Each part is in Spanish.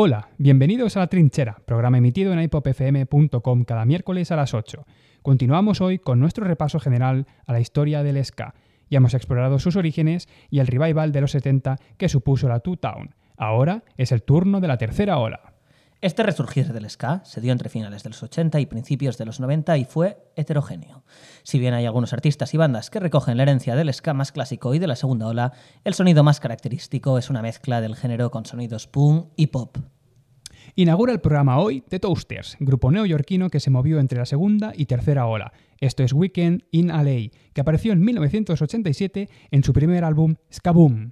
Hola, bienvenidos a La Trinchera, programa emitido en hipopfm.com cada miércoles a las 8. Continuamos hoy con nuestro repaso general a la historia del ska. Ya hemos explorado sus orígenes y el revival de los 70 que supuso la Two Town. Ahora es el turno de la tercera ola. Este resurgir del ska se dio entre finales de los 80 y principios de los 90 y fue heterogéneo. Si bien hay algunos artistas y bandas que recogen la herencia del ska más clásico y de la segunda ola, el sonido más característico es una mezcla del género con sonidos punk y pop. Inaugura el programa hoy The Toasters, grupo neoyorquino que se movió entre la segunda y tercera ola. Esto es Weekend in LA, que apareció en 1987 en su primer álbum Skaboom.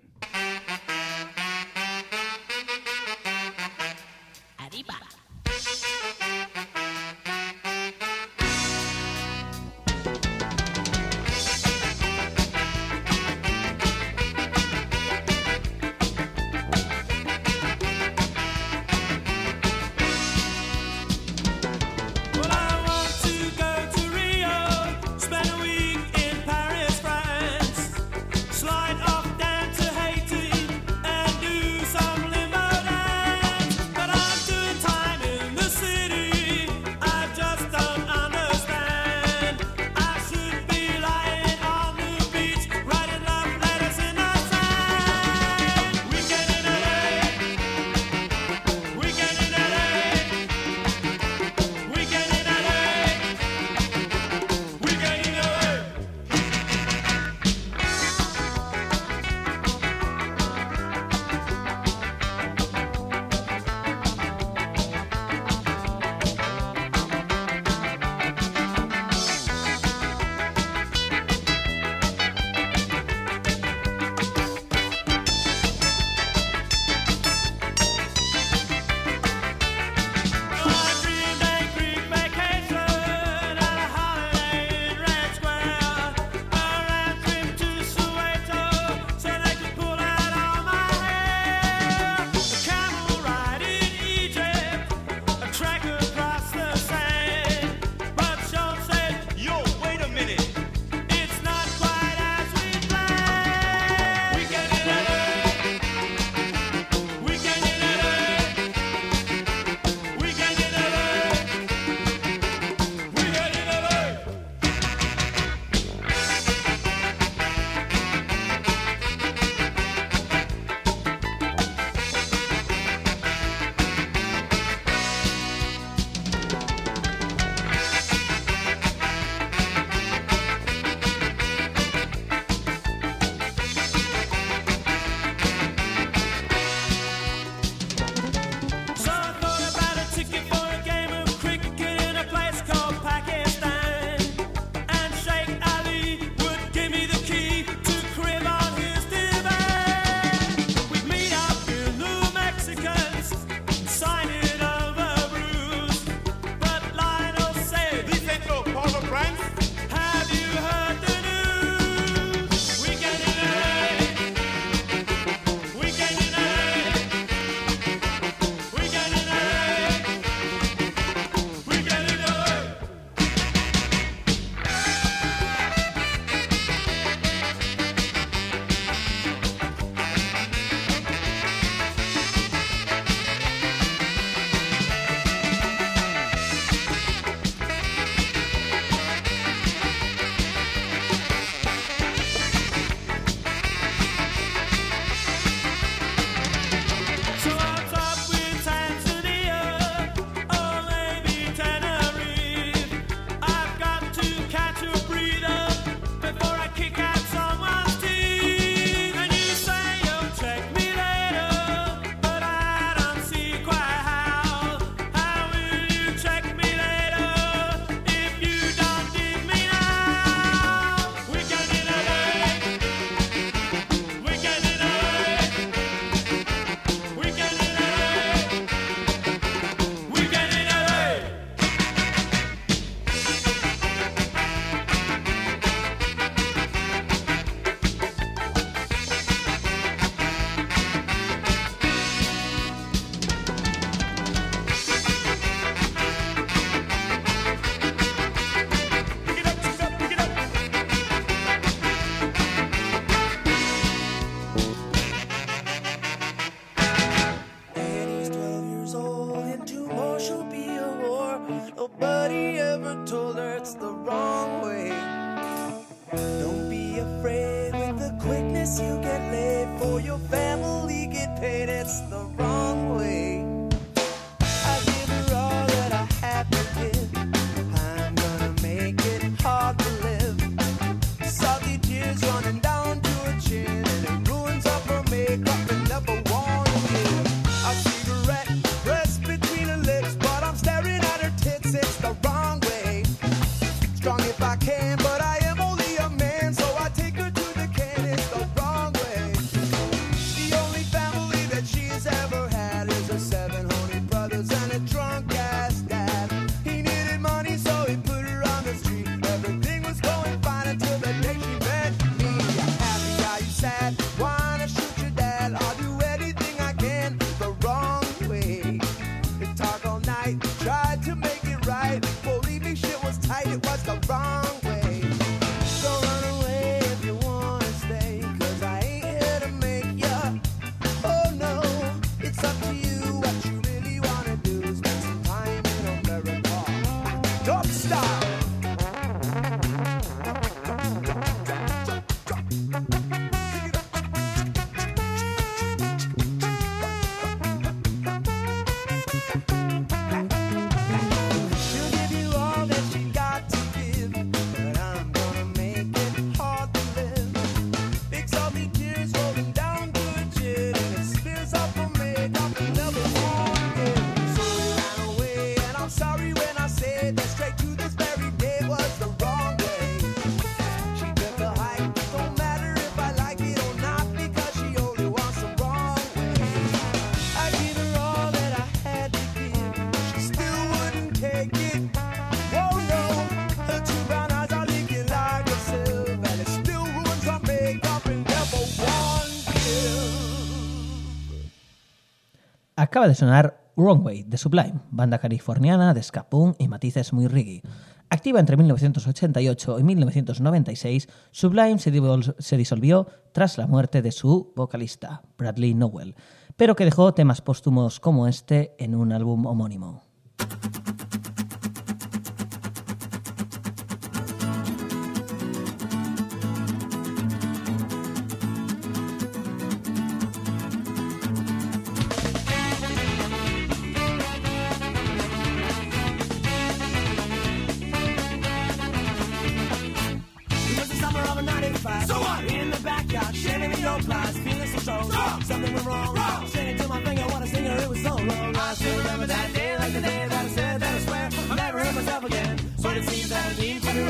Acaba de sonar Wrong Way de Sublime, banda californiana de ska punk y matices muy reggae. Activa entre 1988 y 1996, Sublime se disolvió tras la muerte de su vocalista, Bradley Nowell, pero que dejó temas póstumos como este en un álbum homónimo.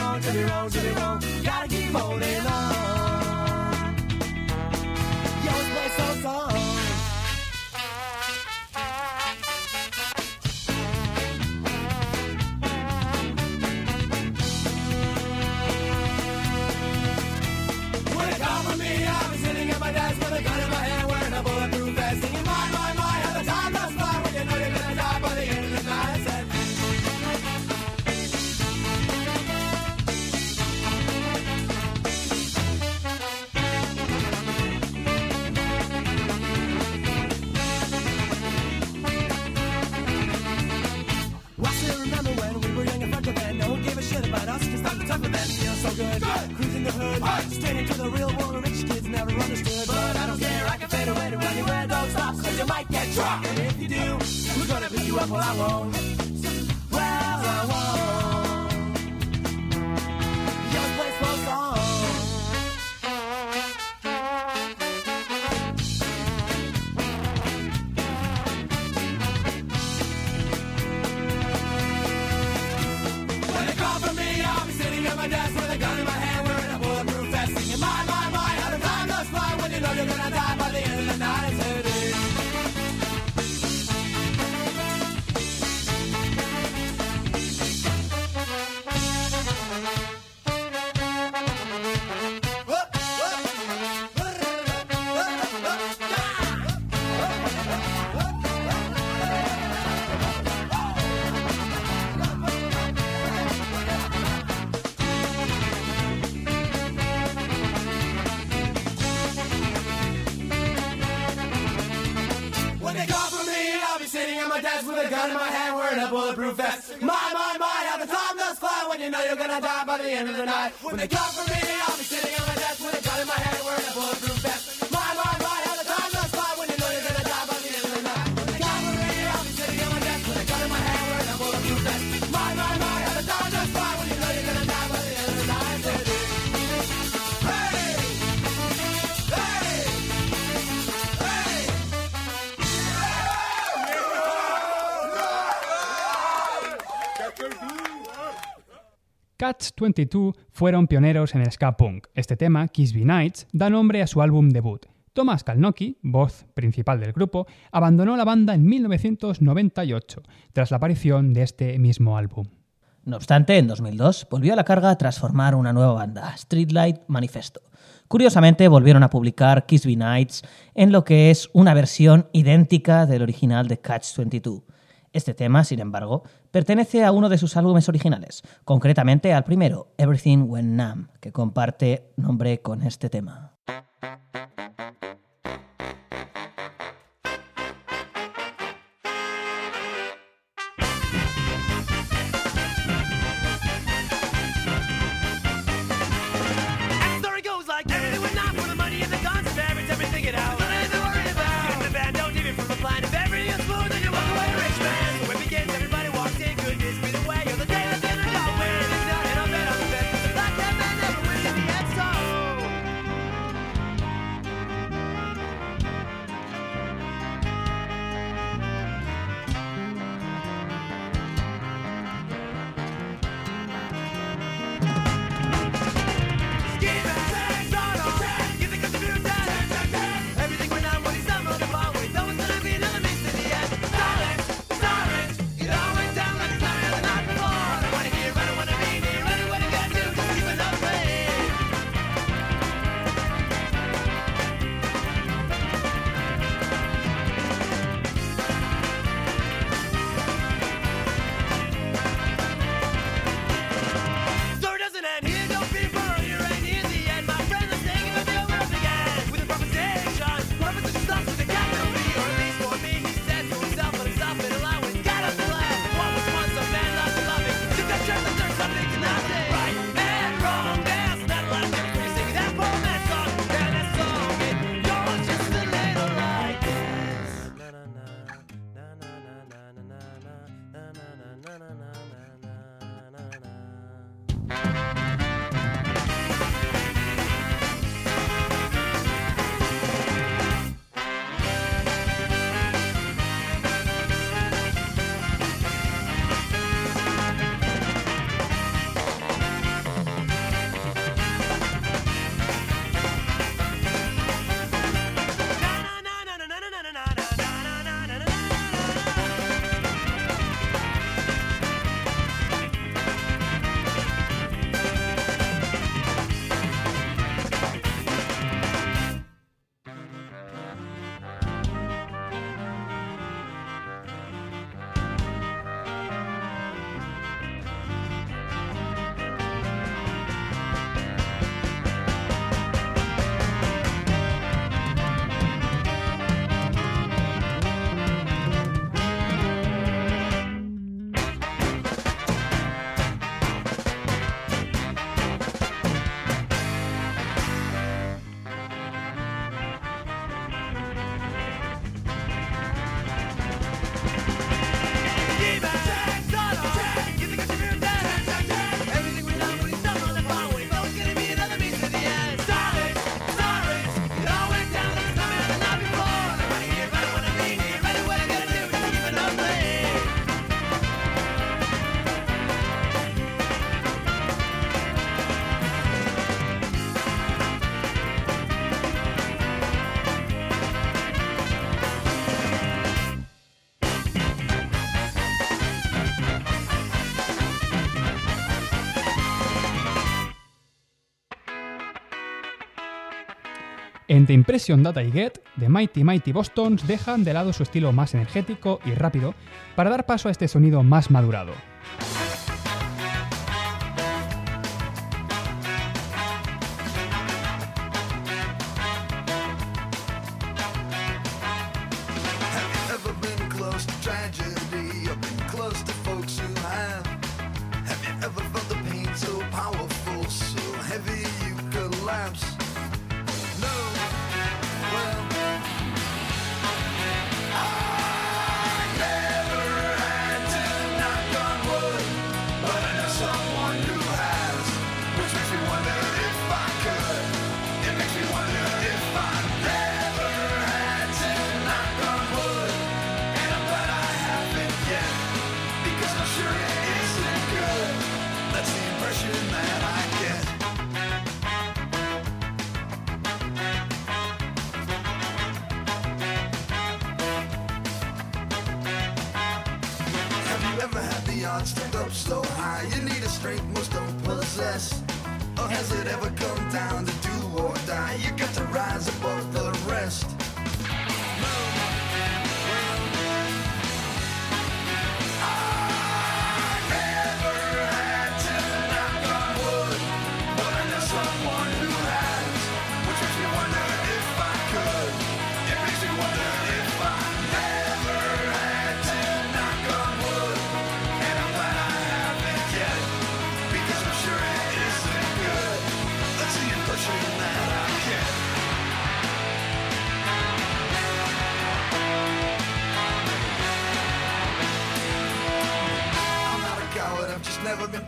around, turn me around, turn me around. Gotta keep holding on. Yo, let's go, song. understood. What? Straight into the real world, rich kids never understood. But I don't care, I can fade away to when you wear those socks, cause you might get dropped. And if you do, we're gonna beat you up? Well, I won't. end of the night when they come for me. 22 fueron pioneros en el ska punk. Este tema, Kiss Be Nights, da nombre a su álbum debut. Thomas Kalnoky, voz principal del grupo, abandonó la banda en 1998, tras la aparición de este mismo álbum. No obstante, en 2002 volvió a la carga tras formar una nueva banda, Streetlight Manifesto. Curiosamente, volvieron a publicar Kiss Be Nights en lo que es una versión idéntica del original de Catch 22. Este tema, sin embargo, pertenece a uno de sus álbumes originales, concretamente al primero, Everything When Nam, que comparte nombre con este tema. Mediante Impression Data y Get, The Mighty Mighty Bostons dejan de lado su estilo más energético y rápido para dar paso a este sonido más madurado,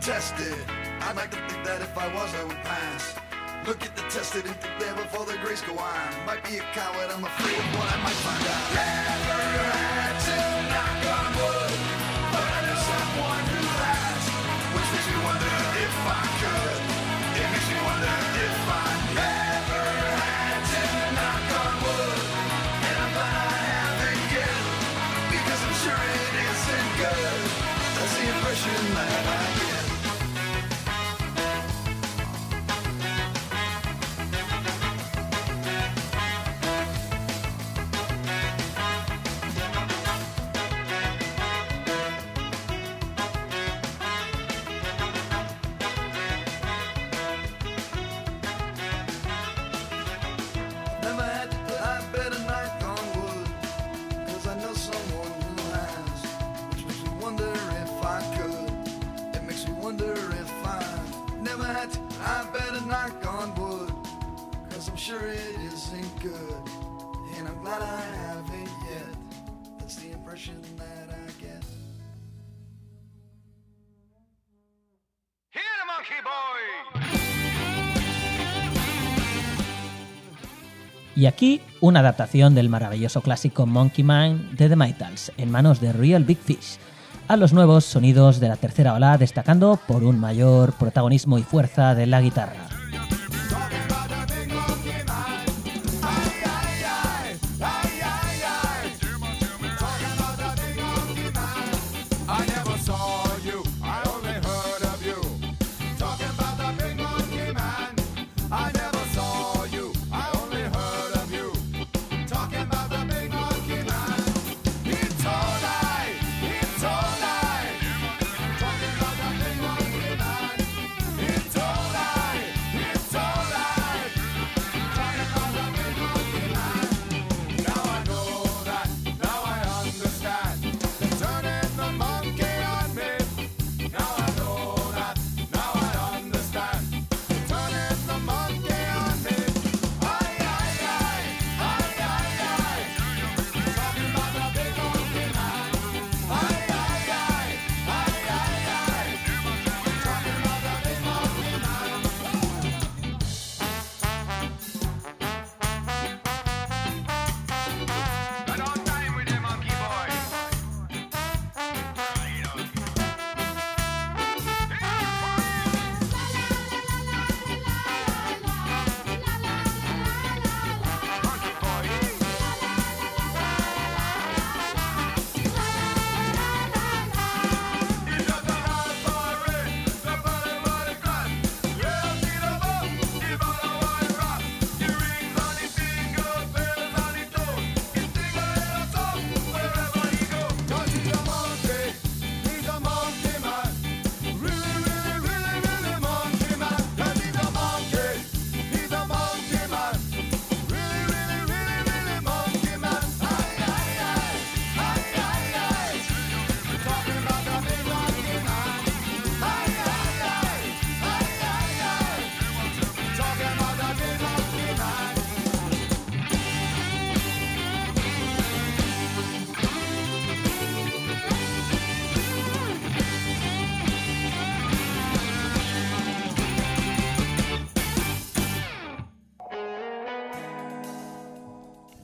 tested. I'd like to think that if I was, I would pass. Look at the tested and there before the grace go on. Might be a coward, I'm afraid of what I might find out. Never wonder if I never had to I better knock on wood. Cause I'm sure it isn't good. And I'm glad I haven't yet. That's the impression that I get. Here, monkey boy! Y aquí una adaptación del maravilloso clásico Monkey Man de The Maytals en manos de Real Big Fish, a los nuevos sonidos de la tercera ola destacando por un mayor protagonismo y fuerza de la guitarra.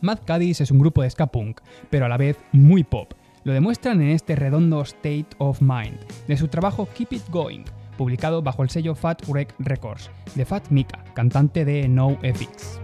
Mad Caddies es un grupo de ska punk, pero a la vez muy pop. Lo demuestran en este redondo State of Mind, de su trabajo Keep It Going, publicado bajo el sello Fat Wreck Records, de Fat Mika, cantante de No FX.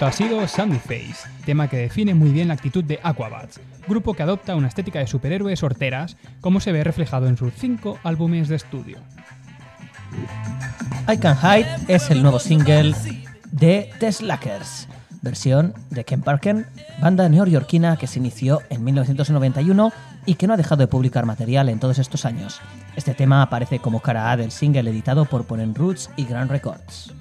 Esto ha sido Sandy Face, tema que define muy bien la actitud de Aquabats, grupo que adopta una estética de superhéroes horteras, como se ve reflejado en sus cinco álbumes de estudio. I Can Hide es el nuevo single de The Slackers, versión de Ken Parker, banda neoyorquina que se inició en 1991 y que no ha dejado de publicar material en todos estos años. Este tema aparece como cara A del single editado por Ponen Roots y Grand Records.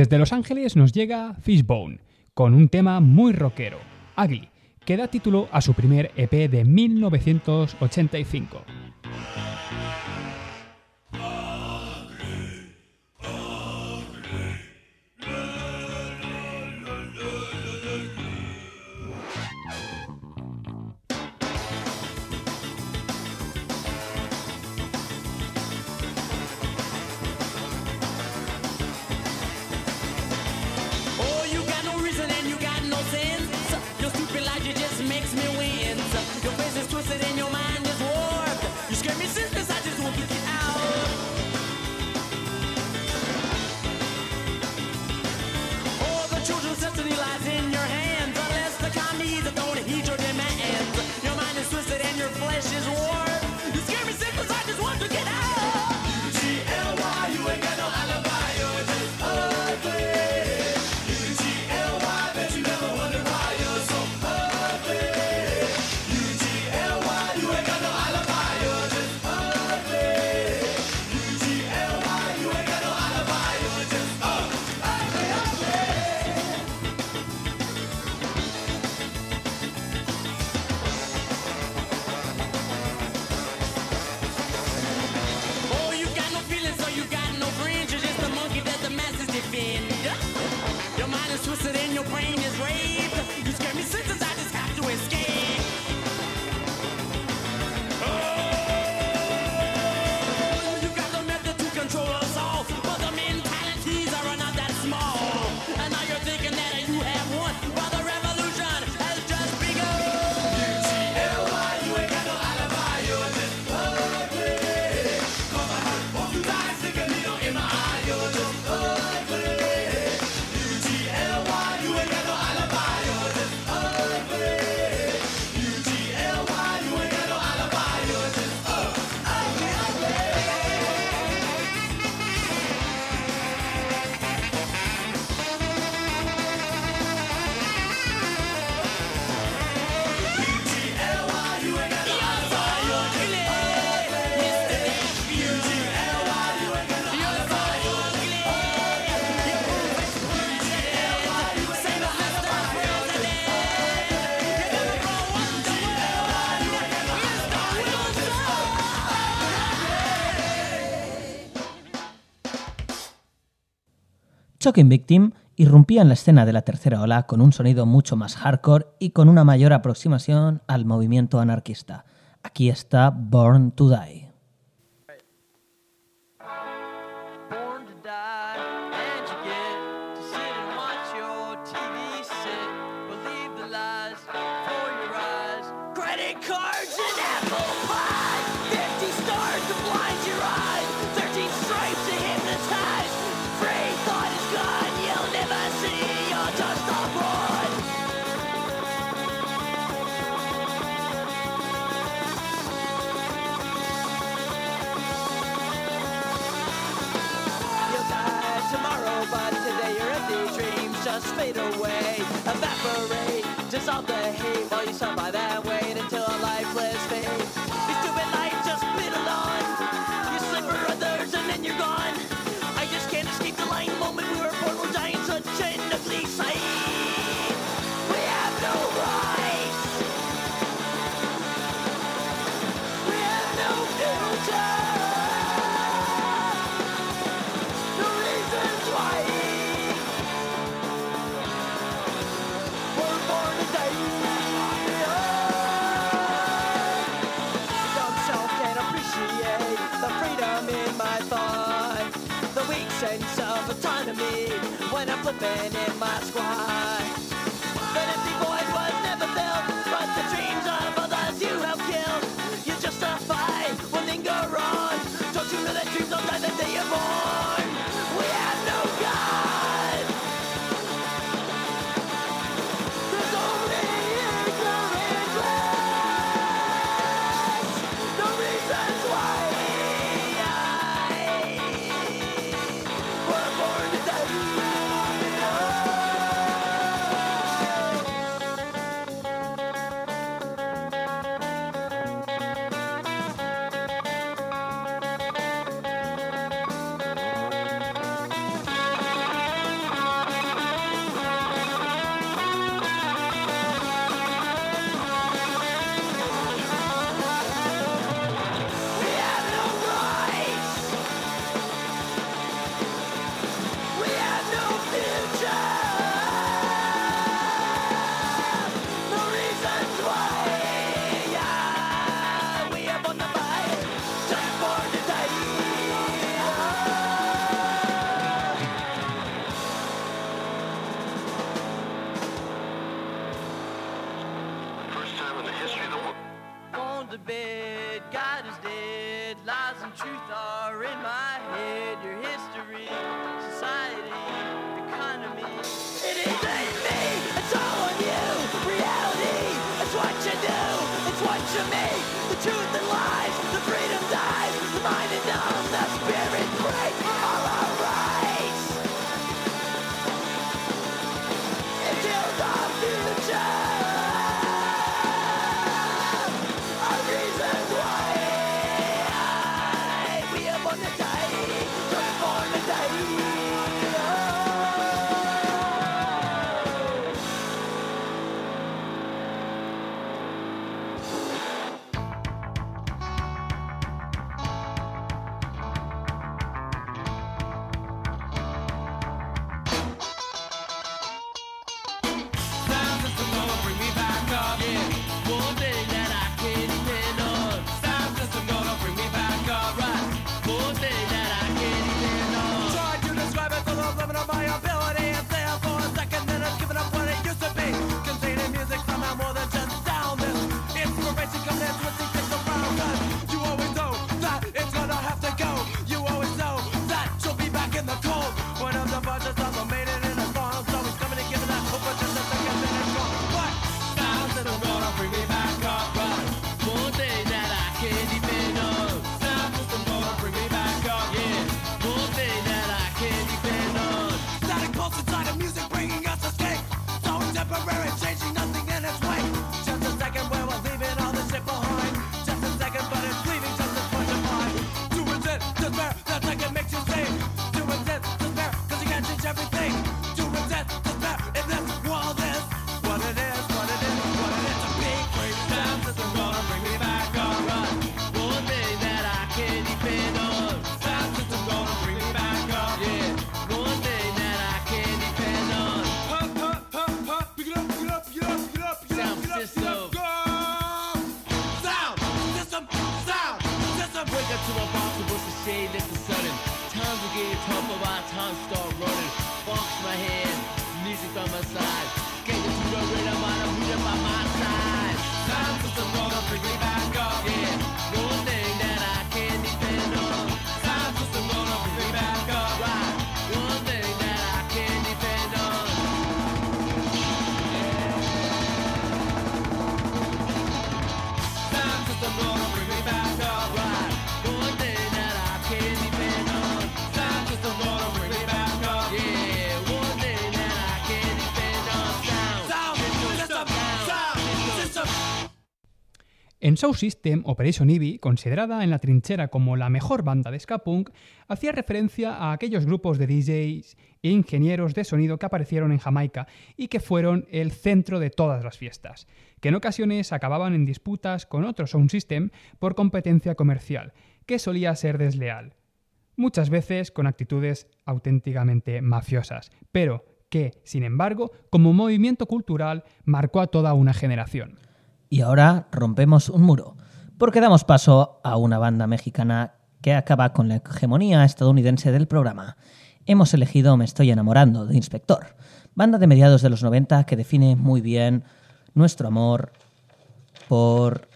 Desde Los Ángeles nos llega Fishbone, con un tema muy rockero, Ugly, que da título a su primer EP de 1985. Shocking Victim irrumpía en la escena de la tercera ola con un sonido mucho más hardcore y con una mayor aproximación al movimiento anarquista. Aquí está Born to Die. separate, dissolve the hate while you survive that. when I'm flipping in my squad. on 2000. En Sound System, Operation Ivy, considerada en la trinchera como la mejor banda de ska punk, hacía referencia a aquellos grupos de DJs e ingenieros de sonido que aparecieron en Jamaica y que fueron el centro de todas las fiestas, que en ocasiones acababan en disputas con otro Sound System por competencia comercial, que solía ser desleal, muchas veces con actitudes auténticamente mafiosas, pero que, sin embargo, como movimiento cultural marcó a toda una generación. Y ahora rompemos un muro, porque damos paso a una banda mexicana que acaba con la hegemonía estadounidense del programa. Hemos elegido Me estoy enamorando de Inspector, banda de mediados de los 90 que define muy bien nuestro amor por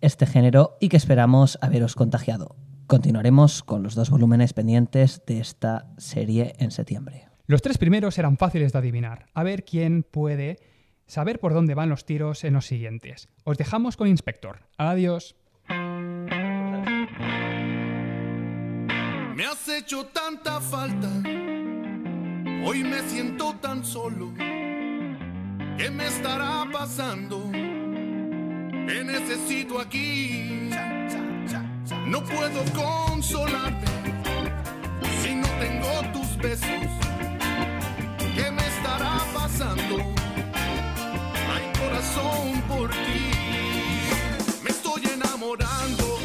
este género y que esperamos haberos contagiado. Continuaremos con los dos volúmenes pendientes de esta serie en septiembre. Los tres primeros eran fáciles de adivinar. A ver quién puede saber por dónde van los tiros en los siguientes. Os dejamos con Inspector. Adiós. Me has hecho tanta falta, hoy me siento tan solo. ¿Qué me estará pasando? Te necesito aquí. No puedo consolarte si no tengo tus besos. ¿Qué me estará pasando? por ti. Me estoy enamorando.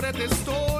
siempre te estoy